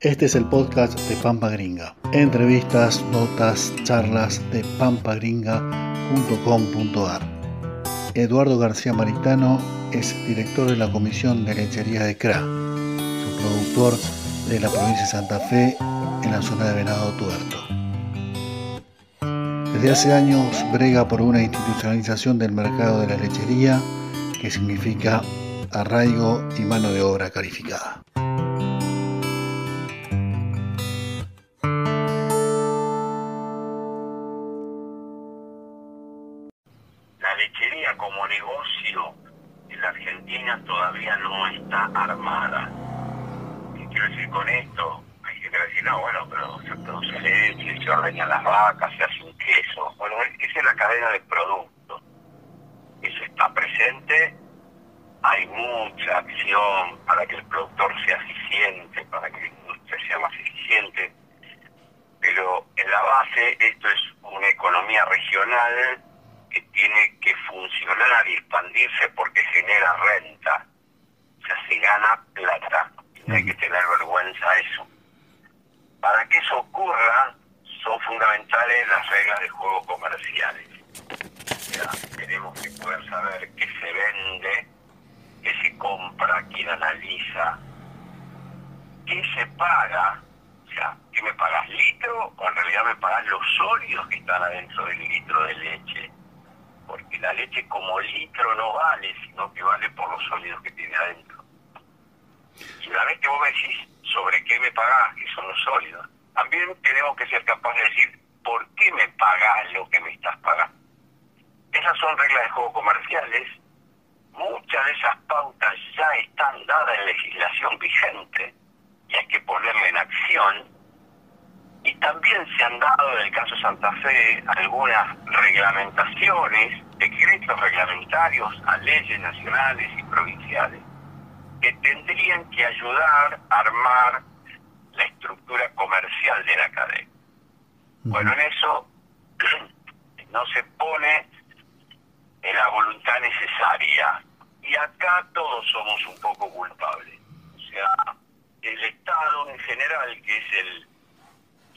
Este es el podcast de Pampa Gringa. Entrevistas, notas, charlas de pampagringa.com.ar. Eduardo García Maritano es director de la Comisión de Lechería de CRA, su productor de la provincia de Santa Fe en la zona de Venado Tuerto. Desde hace años brega por una institucionalización del mercado de la lechería que significa arraigo y mano de obra calificada. ¿Qué quiero decir con esto? Hay gente que decir, no, bueno, pero se produce leche, se ordeñan las vacas, se hace un queso. Bueno, esa es la cadena de productos. Eso está presente. Hay mucha acción para que el productor sea eficiente, para que la industria sea más eficiente. Pero en la base esto es una economía regional que tiene que funcionar y expandirse porque genera renta. O sea, se gana plata. Hay que tener vergüenza eso. Para que eso ocurra, son fundamentales las reglas de juego comerciales. Sea, tenemos que poder saber qué se vende, qué se compra, quién analiza, qué se paga. O sea, ¿qué me pagas litro o en realidad me pagas los sólidos que están adentro del litro de leche? porque la leche como litro no vale, sino que vale por los sólidos que tiene adentro. Y una vez que vos decís sobre qué me pagás, que son los sólidos, también tenemos que ser capaces de decir por qué me pagás lo que me estás pagando. Esas son reglas de juego comerciales. Muchas de esas pautas ya están dadas en legislación vigente y hay que ponerla en acción y también se han dado en el caso Santa Fe algunas reglamentaciones, decretos reglamentarios a leyes nacionales y provinciales que tendrían que ayudar a armar la estructura comercial de la cadena. Bueno, en eso no se pone la voluntad necesaria y acá todos somos un poco culpables. O sea, el Estado en general, que es el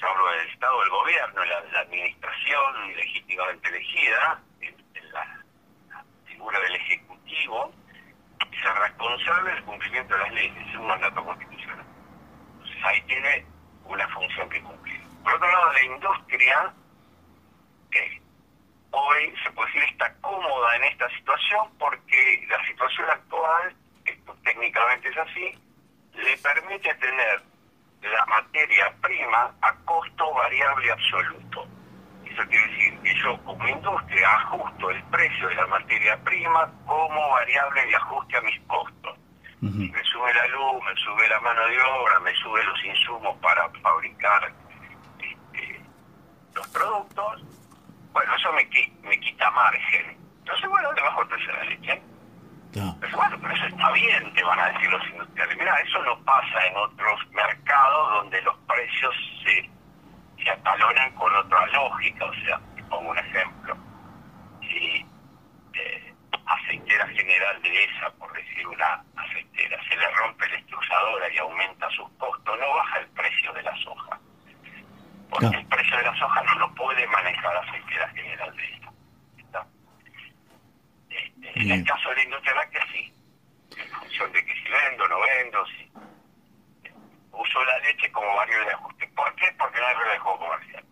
yo hablo del Estado del gobierno, la, la administración legítimamente elegida, en, la, figura del Ejecutivo, es el responsable del cumplimiento de las leyes, es un mandato constitucional. Entonces ahí tiene una función que cumplir. Por otro lado, la industria, que hoy se puede decir está cómoda en esta situación porque la situación actual, esto técnicamente es así, le permite tener la materia prima a costo variable absoluto. Eso quiere decir que yo como industria ajusto el precio de la materia prima como variable de ajuste a mis costos. Si me sube la luz, me sube la mano de obra, me sube los insumos para fabricar este, los productos, bueno, eso me, me quita margen. Entonces, bueno, le bajo el precio de la leche. Pero bueno, pero eso está bien, te van a decir los industriales. Mira, eso no pasa en otros mercados donde los precios atalonan con otra lógica. O sea, pongo un ejemplo. Si eh, aceitera general de esa, por decir una aceitera, se le rompe la extrusadora y aumenta sus costos, no baja el precio de la soja. Porque el precio de la soja no lo puede manejar aceitera general de esa. En el caso de la industria láctea, sí. En función de que si vendo, no vendo, si uso la leche como variable de ajuste. ¿Por qué? Porque no hay regla de juego comercial.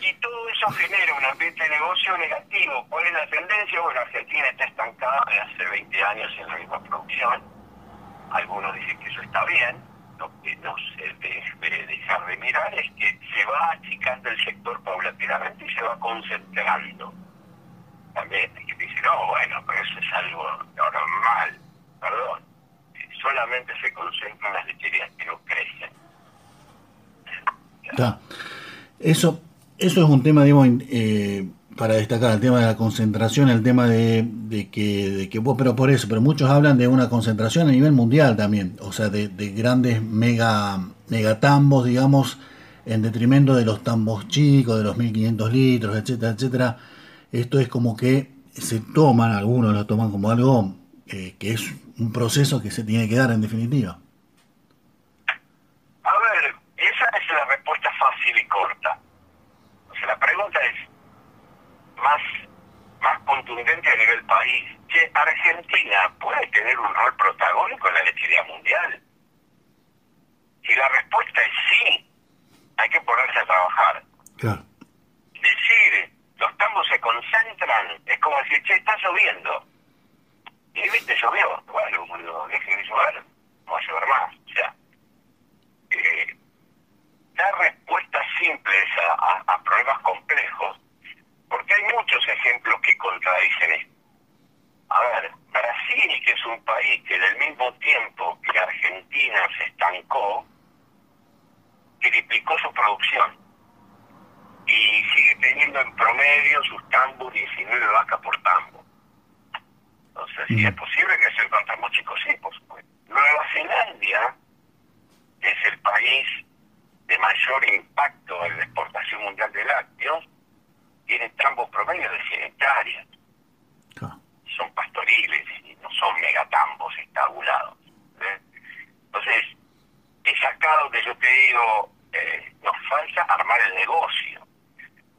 Y todo eso genera un ambiente de negocio negativo. ¿Cuál es la tendencia? Bueno, Argentina está estancada desde hace 20 años en la misma producción. Algunos dicen que eso está bien. Lo que no se debe dejar de mirar es que se va achicando el sector paulatinamente y se va concentrando. También no, bueno, pero eso es algo normal, perdón. Solamente se concentran las lecherías que no crecen. Eso, eso es un tema, digamos, eh, para destacar, el tema de la concentración, el tema de, de que, de que, pero por eso, pero muchos hablan de una concentración a nivel mundial también, o sea, de, de grandes mega, megatambos, digamos, en detrimento de los tambos chicos, de los 1500 litros, etcétera, etcétera. Esto es como que se toman, algunos lo toman como algo eh, que es un proceso que se tiene que dar en definitiva. más, contundente a nivel país. Che, Argentina puede tener un rol protagónico en la lechería mundial. Si la respuesta es sí, hay que ponerse a trabajar. Decir, los tambos se concentran, es como decir, che, está lloviendo. Y viste, llovió. Bueno, deje de llover. Esto. A ver, Brasil, que es un país que en el mismo tiempo que Argentina se estancó, triplicó su producción y sigue teniendo en promedio sus tambos 19 vacas por tambo. Entonces, si es posible que se con tambos chicos, sí, por supuesto. Nueva Zelanda es el país de mayor impacto en la exportación mundial de lácteos, tiene tambos promedio de 100 hectáreas. Son pastoriles y no son megatambos estabulados. Entonces, es acá donde yo te digo, eh, nos falta armar el negocio,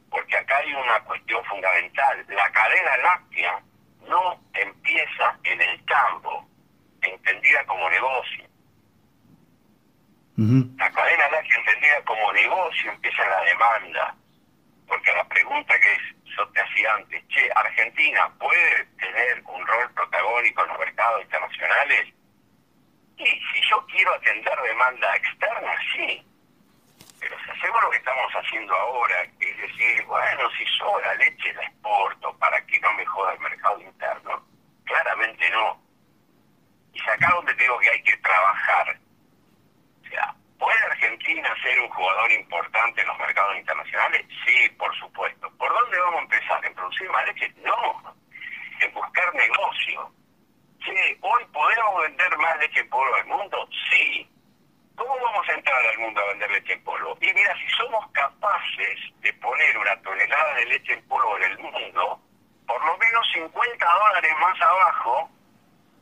porque acá hay una cuestión fundamental. La cadena láctea no empieza en el campo, entendida como negocio. La cadena láctea entendida como negocio empieza en la demanda, porque la pregunta que yo te hacía antes, che, ¿Argentina puede tener un rol protagónico en los mercados internacionales? Y si yo quiero atender demanda externa, sí. Pero si hacemos lo que estamos haciendo ahora, que es decir, bueno, si sobra leche la exporto para que no me joda el mercado interno, claramente no. Y es acá donde digo que hay que trabajar. O sea, ¿puede Argentina ser un jugador importante en los mercados internacionales? Sí, por supuesto. ¿Por dónde vamos a empezar? ¿En No. En buscar negocio Sí, hoy podemos vender más leche en polvo al mundo, sí. ¿Cómo vamos a entrar al mundo a vender leche en polvo? Y mira, si somos capaces de poner una tonelada de leche en polvo en el mundo, por lo menos 50 dólares más abajo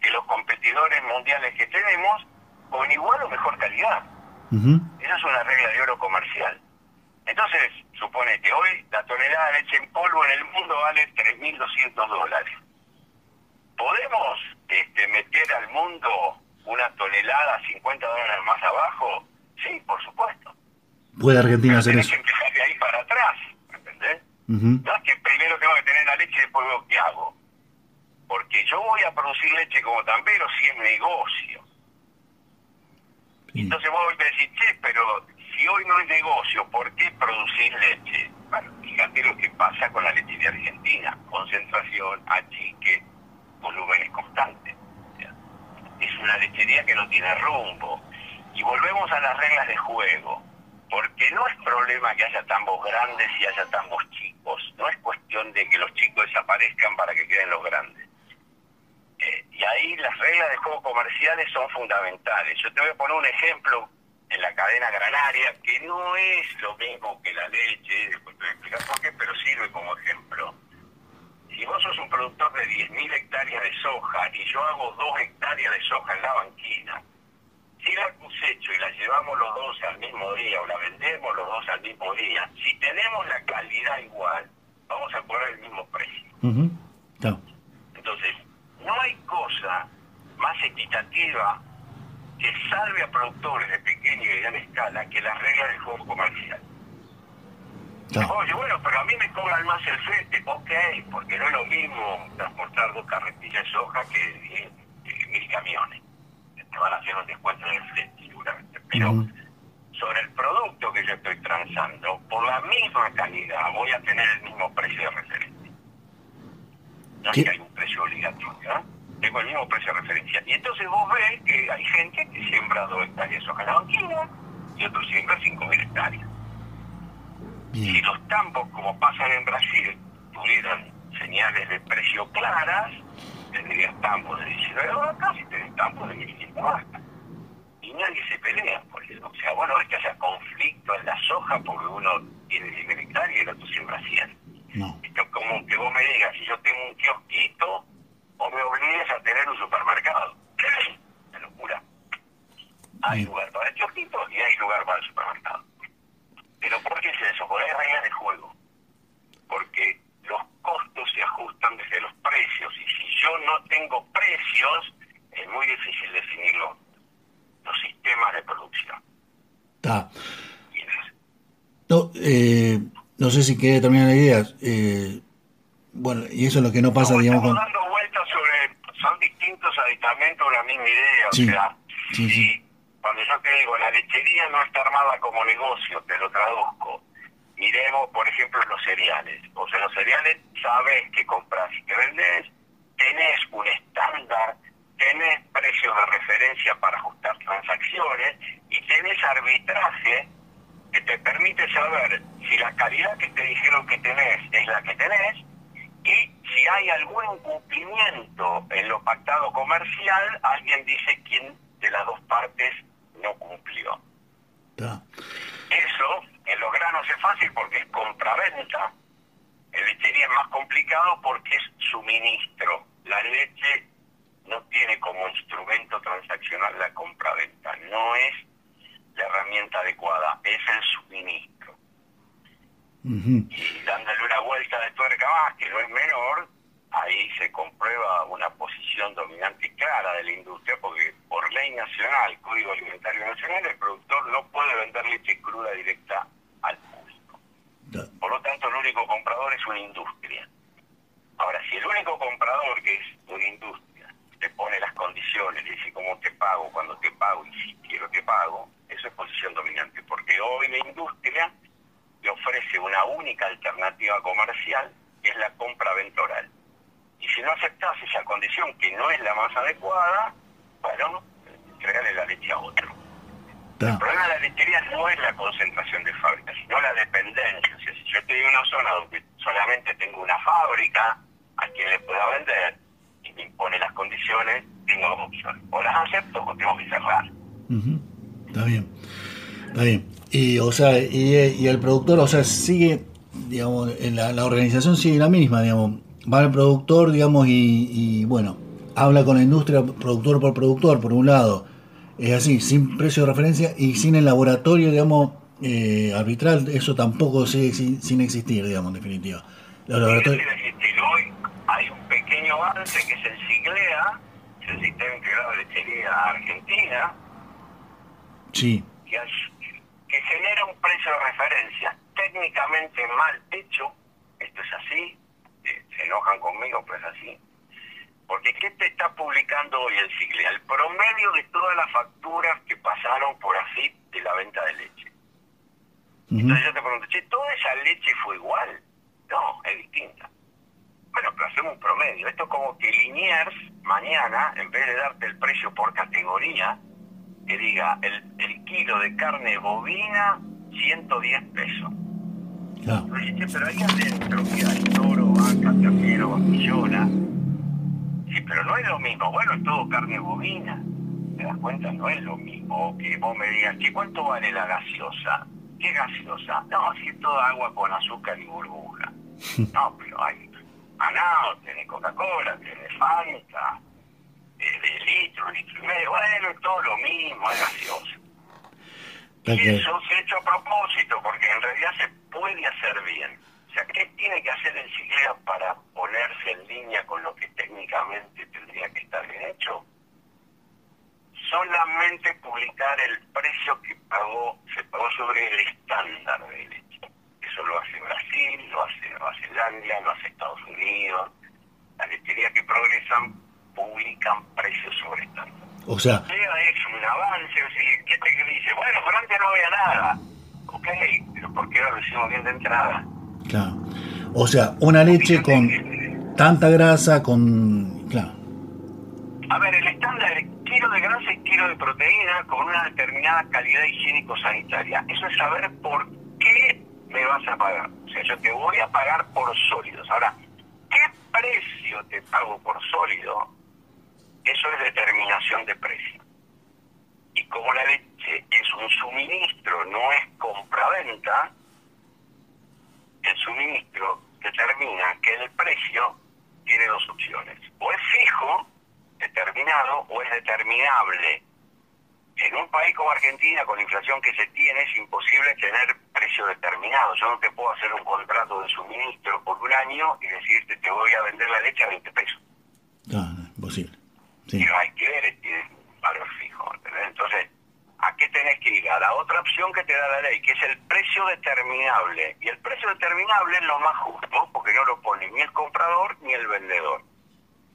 que los competidores mundiales que tenemos, con igual o mejor calidad. Esa es una regla de oro comercial. Entonces, supone que hoy la tonelada de leche en polvo en el mundo vale 3.200 dólares. ¿Podemos este, meter al mundo una tonelada 50 dólares más abajo? Sí, por supuesto. ¿Puede Argentina hacer eso? que empezar de ahí para atrás, ¿entendés? No es que primero tengo que tener la leche y después veo qué hago. Porque yo voy a producir leche como tambero si es negocio. Entonces vos me decís, che, pero si hoy no es negocio, ¿por qué producir leche? Bueno, fíjate lo que pasa con la leche de Argentina. Concentración, achique, volúmenes constantes. es una lechería que no tiene rumbo. Y volvemos a las reglas de juego, porque no es problema que haya tambos grandes y haya tambos chicos, no es cuestión de que los chicos desaparezcan para que queden los grandes. Eh, y ahí las reglas de juego comerciales son fundamentales. Yo te voy a poner un ejemplo en la cadena granaria, que no es lo mismo que la leche, después te voy a explicar por qué, pero sirve como ejemplo si vos sos un productor de 10.000 hectáreas de soja y yo hago 2 hectáreas de soja en la banquina, si la cosecho y la llevamos los dos al mismo día o la vendemos los dos al mismo día, si tenemos la calidad igual, vamos a poner el mismo precio. Entonces, no hay cosa más equitativa que salve a productores de pequeña y gran escala que las reglas del juego comercial. Oye, bueno, pero a mí me cobran más el flete. Ok, porque no es lo mismo transportar dos carretillas de soja que mil camiones. Te van a hacer un descuento en el flete, seguramente. Pero sobre el producto que yo estoy transando, por la misma calidad, voy a tener el mismo precio de referencia. No es que hay un precio obligatorio, ¿no? Tengo el mismo precio de referencia. Y entonces vos ves que hay gente que siembra dos hectáreas de soja banquina y otros siembra cinco mil hectáreas. Si los tambos, como pasan en Brasil, tuvieran señales de precio claras, tendrías tambos de 19 vacas y tendrías tambos de 1500 vacas. Y nadie se pelea por eso. O sea, bueno, es que haya conflicto en la soja porque uno tiene 100 hectáreas y el otro siembra 100. No. Esto es como que vos me digas, si yo tengo un kiosquito, o me obligues a tener un supermercado. Es locura. Hay lugar para el kiosquito y hay lugar para el supermercado. Pero ¿por qué es eso? Porque hay reglas de juego. Porque los costos se ajustan desde los precios. Y si yo no tengo precios, es muy difícil definirlo, los sistemas de producción. Está. No, eh, no sé si quiere terminar la idea. Eh, bueno, y eso es lo que no pasa, digamos dando vueltas sobre. Son distintos aditamentos una misma idea. o sea, sí, cuando yo te digo, la lechería no está armada como negocio, te lo traduzco. Miremos, por ejemplo, los cereales. O sea, los cereales sabes que compras y que vendes, tenés un estándar, tenés precios de referencia para ajustar transacciones y tenés arbitraje que te permite saber si la calidad que te dijeron que tenés es la que tenés y si hay algún incumplimiento en lo pactado comercial, alguien dice quién de las dos partes no cumplió. Eso en los granos es fácil porque es compraventa, en lechería es más complicado porque es suministro. La leche no tiene como instrumento transaccional la compraventa, no es la herramienta adecuada, es el suministro. Dándole una vuelta de tuerca más, que no es menor, ahí se comprueba una posición dominante clara de la industria, porque por ley nacional, Código Alimentario Nacional, el productor no puede vender leche cruda directa al público. Por lo tanto, el único comprador es una industria. Ahora, si el único comprador, que es una industria, te pone las condiciones, dice cómo te pago, cuando te pago y si quiero te pago, eso es posición dominante, porque hoy la industria le ofrece una única alternativa comercial, que es la compra ventoral. Y si no aceptas esa condición, que no es la más adecuada, bueno, entregale la leche a otro. El problema de la lechería no es la concentración de fábricas, sino la dependencia. O sea, si yo estoy en una zona tengo una fábrica a quien le pueda vender y me impone las condiciones, tengo dos opciones. O las acepto o tengo que cerrar. Está bien, está bien. Y, o sea, y, el productor, o sea, sigue, digamos, en la, organización sigue la misma, digamos. Va el productor, digamos, y, bueno, habla con la industria productor por productor, por un lado. Es así, sin precio de referencia y sin el laboratorio, digamos, eh, arbitral, eso tampoco sigue sin, existir, digamos, en definitiva. Los laboratorios... Hoy hay un pequeño avance que es el SIGLEA, el Sistema Integrado de Lechería Argentina, sí. que, genera un precio de referencia técnicamente mal hecho, esto es así, eh, se enojan conmigo, pero es así, porque ¿qué te está publicando hoy el SIGLE? El promedio de todas las facturas que pasaron por así de la venta de leche. Entonces yo te pregunto, che, ¿toda esa leche fue igual? No, es distinta. Bueno, pero hacemos un promedio. Esto es como que Liniers mañana, en vez de darte el precio por categoría, que diga el, el kilo de carne bovina 110 pesos. Claro. pero ahí adentro que hay toro, vaca, ternero. Sí, pero no es lo mismo. Bueno, es todo carne bovina. ¿Te das cuenta? No es lo mismo que vos me digas, ¿qué cuánto vale la gaseosa? ¿Qué gaseosa? No, si es toda agua con azúcar y burbuja. No, pero hay Manao, tiene Coca-Cola, tiene Fanta, de litro, litro y medio, bueno, es todo lo mismo, es gracioso. Y eso se ha hecho a propósito, porque en realidad se puede hacer bien. O sea, ¿qué tiene que hacer el CIGLEA para ponerse en línea con lo que técnicamente tendría que estar bien hecho? Solamente publicar el precio que pagó, se pagó sobre el estándar de leche. Eso lo hace Brasil, lo hace Nueva Zelanda, lo hace Estados Unidos. Las lecherías que progresan publican precios sobre estándar. O sea... Es un avance, ¿qué te dice? Bueno, pero antes no había nada. Ok, pero ¿por qué ahora lo hicimos bien de entrada? Claro. O sea, una leche con tanta grasa, con... Claro. A ver, el estándar es kilo de grasa y kilo de proteína con una determinada calidad higiénico-sanitaria. Eso es saber por qué me vas a pagar. O sea, yo te voy a pagar por sólidos. Ahora, ¿qué precio te pago por sólido? Eso es de precio. Y como la leche es un suministro, no es compra-venta, el suministro determina que el precio tiene dos opciones. O es fijo, determinado, o es determinable. En un país como Argentina, con la inflación que se tiene, es imposible tener precio determinado. Yo no te puedo hacer un contrato de suministro por un año y decirte te voy a vender la leche a 20 pesos. No, no, imposible. Y los alquileres tienen valor fijo. Entonces, ¿a qué tenés que ir? A la otra opción que te da la ley, que es el precio determinable. Y el precio determinable es lo más justo, porque no lo pone ni el comprador ni el vendedor.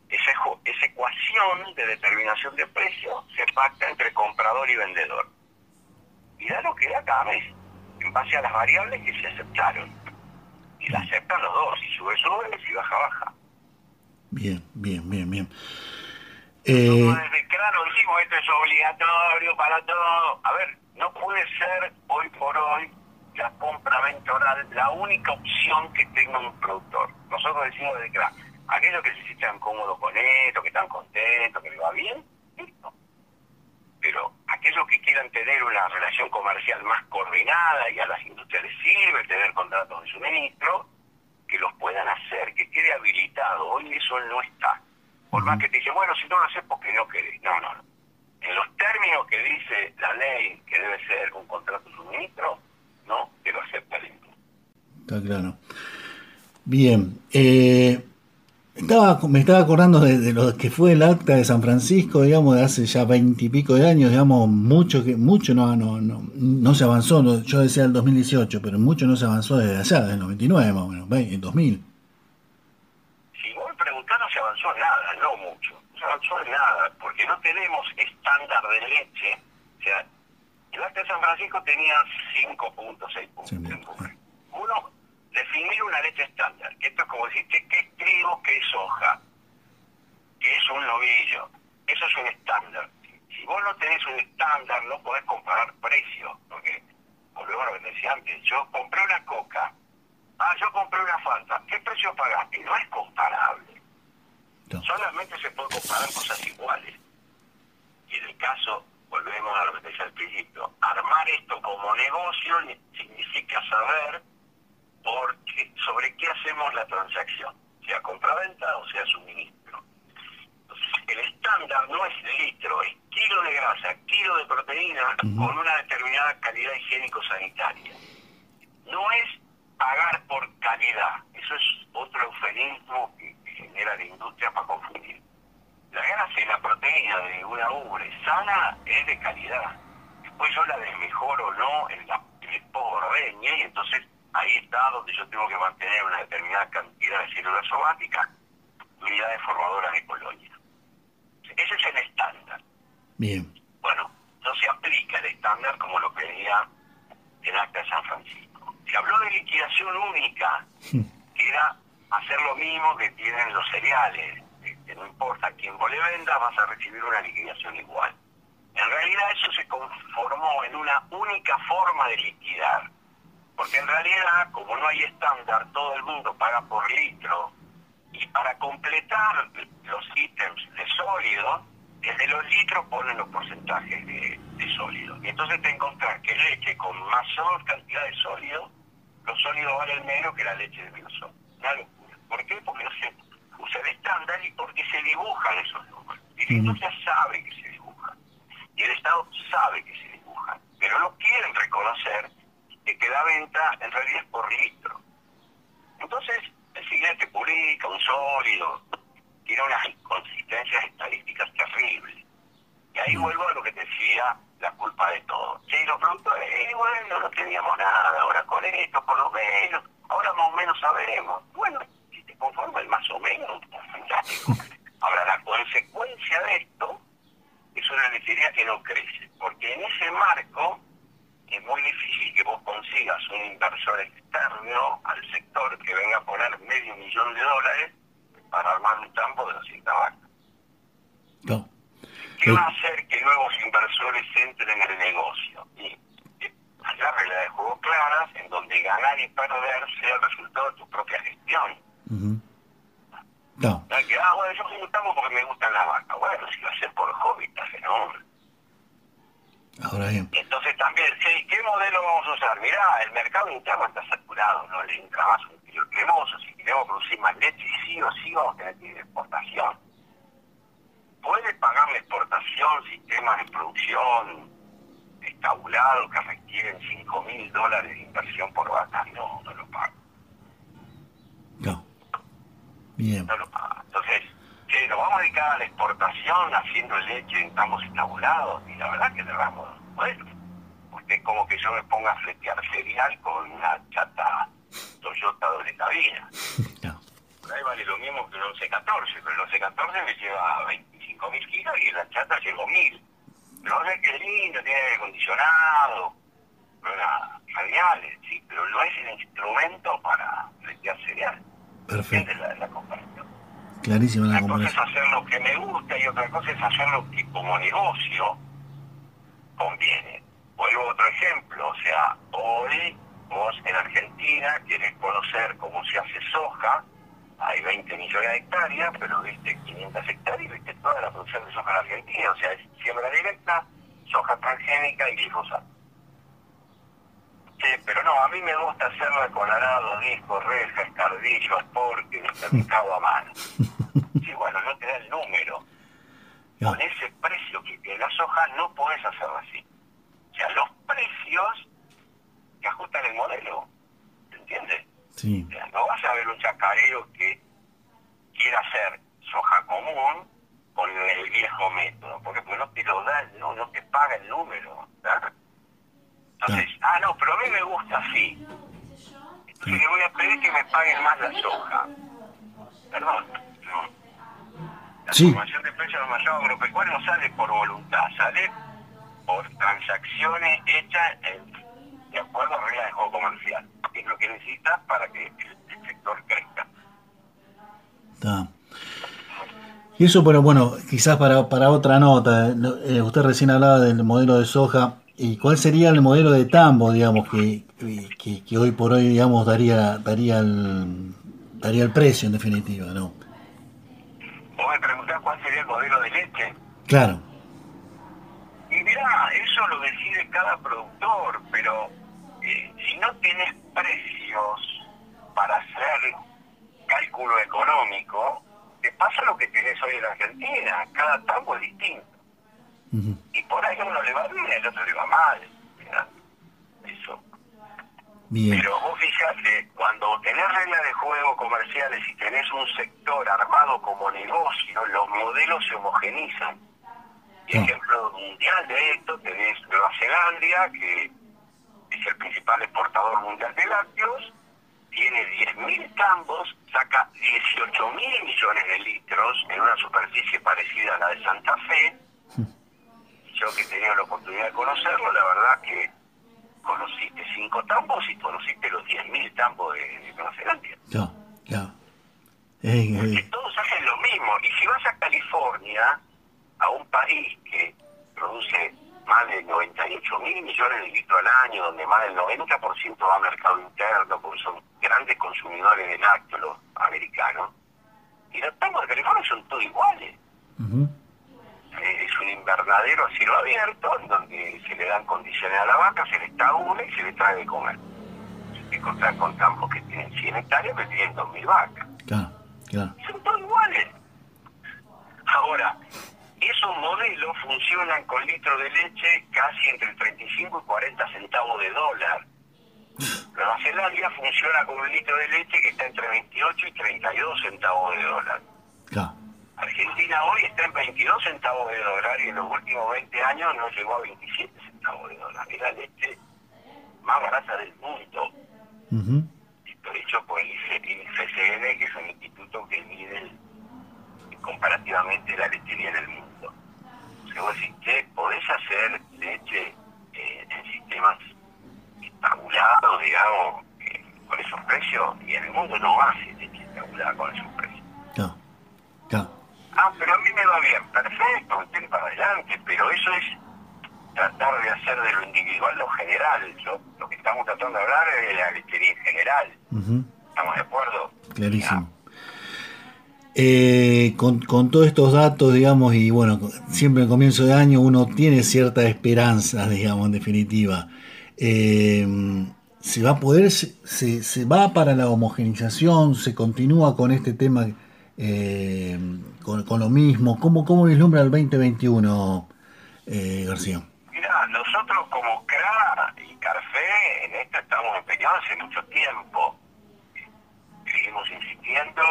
Esa, esa ecuación de determinación de precio se pacta entre comprador y vendedor. Y da lo que da cada mes, en base a las variables que se aceptaron. Y la aceptan los dos, si sube, sube, si baja, baja. Bien, bien, bien, bien. Eh... claro decimos esto es obligatorio para todo. A ver, no puede ser hoy por hoy la compra-venta oral la única opción que tenga un productor. Nosotros decimos desde claro, aquellos que se sientan cómodos con esto, que están contentos, que les va bien, listo. Pero aquellos que quieran tener una relación comercial más coordinada y a las industrias les sirve tener contratos de suministro, que los puedan hacer, que quede habilitado. Hoy eso no está. Por más que te dice, bueno, si no lo haces porque no querés. No, no, no. En los términos que dice la ley que debe ser un contrato suministro, no, que lo acepta el Está claro. Bien. Eh, estaba, me estaba acordando de, lo que fue el acta de San Francisco, digamos, de hace ya veintipico de años, digamos, mucho que mucho no, no, no, no se avanzó, yo decía el 2018, pero mucho no se avanzó desde allá, desde el 99 más o menos, en 2000. Si vos preguntás, no se avanzó nada, mucho, avanzó nada, porque no tenemos estándar de leche, o sea, el acta de San Francisco tenía cinco puntos, seis puntos. Uno, definir una leche estándar, que esto es como decir qué es trigo, qué es soja, qué es un novillo. Eso es un estándar. Si vos no tenés un estándar, no podés comparar precios, porque, volvemos a lo que decía antes, yo compré una coca, ah, yo compré una falta, ¿qué precio pagaste? No es comparable. Solamente se puede comparar cosas iguales. Y en el caso, volvemos a lo que decía al principio, armar esto como negocio significa saber porque sobre qué hacemos la transacción, sea compra-venta o sea suministro. el estándar no es litro, es kilo de grasa, kilo de proteína con una determinada calidad higiénico-sanitaria. No es pagar por calidad, eso es otro eufemismo que, genera la industria para confundir. La grasa y la proteína de una ubre sana es de calidad. Después yo la desmejoro o no en la ordeña y entonces ahí está donde yo tengo que mantener una determinada cantidad de células somáticas, unidades formadoras de colonia. Ese es el estándar. Bien. Bueno, no se aplica el estándar como lo pedía el acta de San Francisco. Se habló de liquidación única, que era hacer lo mismo que tienen los cereales, que no importa quién vos le vendas, vas a recibir una liquidación igual. En realidad eso se conformó en una única forma de liquidar, porque en realidad, como no hay estándar, todo el mundo paga por litro. Y para completar los ítems de sólido, desde los litros ponen los porcentajes de, sólido. Y entonces te encontrás que leche con mayor cantidad de sólido, los sólidos valen menos que la leche de menos sólido. ¿Por qué? Porque no se usa el estándar y porque se dibujan esos números. Y la industria sabe que se dibujan. Y el Estado sabe que se dibujan. Pero no quieren reconocer que da venta en realidad es por litro. Entonces, el siguiente publica un sólido, tiene unas inconsistencias estadísticas terribles. Y ahí vuelvo a lo que decía, la culpa de todo. Sí, los productores, eh, bueno, no teníamos nada, ahora con esto por lo menos, ahora más o menos sabemos. Bueno, si te conforma el más o menos, Ahora, la consecuencia de esto es una necesidad que no crece, porque en ese marco es muy difícil que vos consigas un inversor externo al sector que venga a poner medio millón de dólares para armar un campo de 200 vacas. No. ¿Qué va a hacer que nuevos inversores entren en el negocio? Y hay reglas de juego claras en donde ganar y perder sea el resultado de tu propia gestión. No. Que, ah, bueno, yo juntamos porque me gustan las vacas. Bueno, si lo haces por hobby, está fenómeno. Ahora bien. Entonces también, ¿qué modelo vamos a usar? Mirá, el mercado interno está saturado, no le entra más un kilo cremoso, si queremos producir más leche, sí o sí vamos a tener que ir de exportación. ¿Puede pagar la exportación sistemas de producción estabulados que requieren 5 mil dólares de inversión por vaca? No, no lo paga. No. Bien. No. Entonces, che, nos vamos a dedicar a la exportación haciendo leche en campos estabulados. Y la verdad que le damos, bueno, usted como que yo me ponga a fletear cereal con una chata Toyota doble cabina. No. Por ahí vale lo mismo que un C14, pero el C14 me lleva 25 mil kilos y la chata llevo mil. Pero sé es lindo, tiene aire acondicionado, radiales, sí, pero no es el instrumento para fletear cereal. Perfecto. La, la comparación. Clarísima la Una cosa es hacer lo que me gusta y otra cosa es hacer lo que como negocio conviene. Vuelvo a otro ejemplo, o sea, hoy vos en Argentina quieres conocer cómo se hace soja, hay 20 millones de hectáreas, pero viste 500 hectáreas y viste toda la producción de soja en Argentina, o sea, es siembra directa, soja transgénica y glifosato. Sí, pero no, a mí me gusta hacerla con arado, disco, reja, escardillo, sporting, certificado a mano. Sí, bueno, no te da el número. Con ese precio que tiene la soja no podés hacerlo así. O sea, los precios que ajustan el modelo. ¿Se entiende? Sí. O sea, no vas a ver un chacarero que quiera hacer soja común con el viejo método, porque pues no te lo da, no, no te paga el número. Entonces, ah, no, pero a mí me gusta así. Entonces le voy a pedir que me paguen más la soja. Perdón, no. La Sí. formación de precios del mercado agropecuario no sale por voluntad, sale por transacciones hechas en- de acuerdo a reglas de juego comercial, que es lo que necesitas para que el, sector crezca. Está. Y eso, pero bueno, quizás para, para otra nota, no, eh, usted recién hablaba del modelo de soja, ¿y cuál sería el modelo de tambo, digamos, que, que, que hoy por hoy, digamos, daría, daría, el, daría el precio en definitiva, ¿no? Vos me preguntás cuál sería el modelo de leche. Claro, Y mirá, eso lo decide cada productor, pero eh, si no tienes precios para hacer cálculo económico, te pasa lo que tenés hoy en Argentina. Cada tambo es distinto. Y por ahí a uno le va bien, al otro le va mal. Eso. bien, Pero vos fijate, cuando tenés reglas de juego comerciales y tenés un sector armado como negocio, los modelos se homogenizan. Y Ah. ejemplo mundial de esto tenés Nueva Zelanda, que es el principal exportador mundial de lácteos, tiene 10.000 tambos, saca 18.000 millones de litros en una superficie parecida a la de Santa Fe. Yo que he tenido la oportunidad de conocerlo, la verdad que conociste cinco tambos y conociste los 10.000 tambos de, de Nueva Zelanda. ya, ya. Eh, Que eh, todos hacen lo mismo. Y si vas a California, a un país que produce más de 98 mil millones de litros al año, donde más del 90% va a mercado interno, porque son grandes consumidores de lácteos los americanos, y los tambos de California son todos iguales. Eh, es un invernadero a cielo abierto, en donde se le dan condiciones a la vaca, se le tabula y se le trae de comer. Se te encontrás con campos que tienen 100 hectáreas, pero tienen 2.000 vacas. claro, claro, son todos iguales. Ahora, esos modelos funcionan con litros de leche casi entre 35 y 40 centavos de dólar. Nueva Zelanda funciona con un litro de leche que está entre 28 y 32 centavos de dólar. claro, Argentina hoy está en 22 centavos de dólar y en los últimos 20 años no llegó a 27 centavos de dólar. Es la leche más barata del mundo. ujú, Esto hecho por el IFCN, que es un instituto que mide comparativamente la lechería en el mundo. O sea, vos decís, che, podés hacer leche eh, en sistemas tabulados, digamos, eh, con esos precios, y en el mundo no hace leche tabulada con esos precios. claro, claro. Ah, pero a mí me va bien, perfecto, usted para adelante, pero eso es tratar de hacer de lo individual lo general. Yo, lo que estamos tratando de hablar es de la lechería en general. ujú. ¿Estamos de acuerdo? Clarísimo. Eh, con, todos estos datos, digamos, y bueno, siempre al comienzo de año uno tiene cierta esperanza, digamos, en definitiva. Eh, ¿Se va a poder, se, va para la homogenización, se continúa con este tema, eh, con, lo mismo? ¿Cómo, cómo vislumbra el 2021, eh, García? Mira, nosotros como CRA y CARFE en esto estamos empeñados hace mucho tiempo. Seguimos insistiendo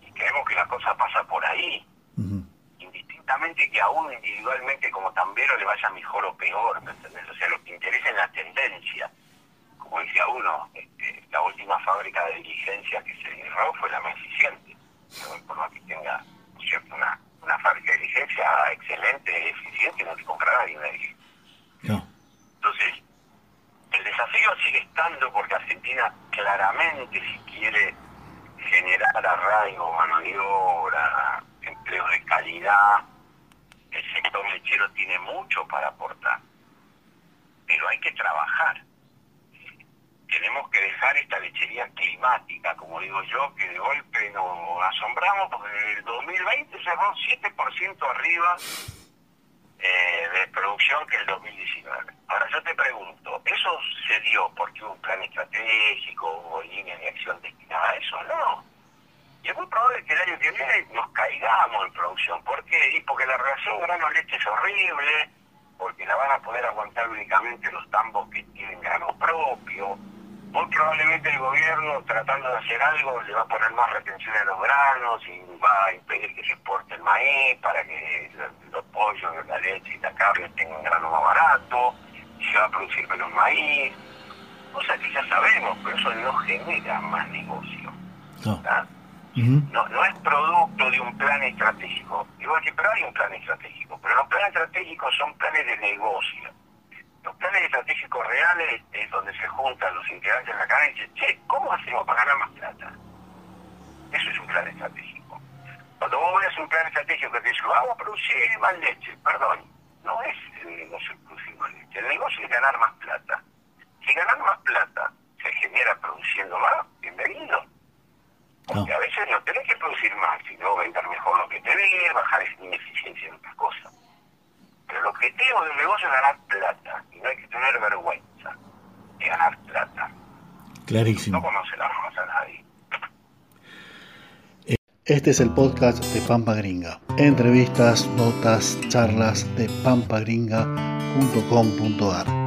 y creemos que la cosa pasa por ahí. Indistintamente que a uno individualmente como tambero le vaya mejor o peor, ¿me entendés? O sea, lo que interesa es la tendencia. Como decía uno, este, la última fábrica de diligencias que se cerró fue la más eficiente. Por más que tenga ¿cierto? Una, una fábrica de diligencia excelente, eficiente, no te compra nadie. nadie. No. Entonces, el desafío sigue estando porque Argentina claramente si quiere generar arraigo, mano de obra, empleo de calidad, el sector lechero tiene mucho para aportar, pero hay que trabajar. Tenemos que dejar esta lechería climática, como digo yo, que de golpe nos asombramos porque el 2020 cerró 7% arriba eh, de producción que el 2019. Ahora yo te pregunto, ¿eso se dio porque hubo un plan estratégico o línea de acción destinada a eso? No. Y es muy probable que el año que viene nos caigamos en producción. ¿Por qué? Y porque la relación grano-leche es horrible, porque la van a poder aguantar únicamente los tambos que tienen grano propio. Muy probablemente el gobierno, tratando de hacer algo, le va a poner más retención a los granos y va a impedir que se exporte el maíz para que los pollos, la leche y la carne tengan grano más barato, y se va a producir menos maíz. Cosa que ya sabemos, pero eso no genera más negocio. No. No, no es producto de un plan estratégico. Igual que, pero hay un plan estratégico. Pero los planes estratégicos son planes de negocio. Los planes estratégicos reales es donde se juntan los integrantes de la cadena y dicen, che, ¿cómo hacemos para ganar más plata? Eso es un plan estratégico. Cuando vos ves un plan estratégico que te dice, vamos a producir más leche, perdón, no es el negocio leche. El negocio es ganar más plata. Si ganar más plata se genera produciendo más, bienvenido porque a veces no tenés que producir más, sino vender mejor lo que tenés, bajar ineficiencia en otras cosas. Pero el objetivo del negocio es ganar plata, y no hay que tener vergüenza de ganar plata. Clarísimo. No conoce la a nadie. Este es el podcast de Pampa Gringa. Entrevistas, notas, charlas de pampagringa.com.ar.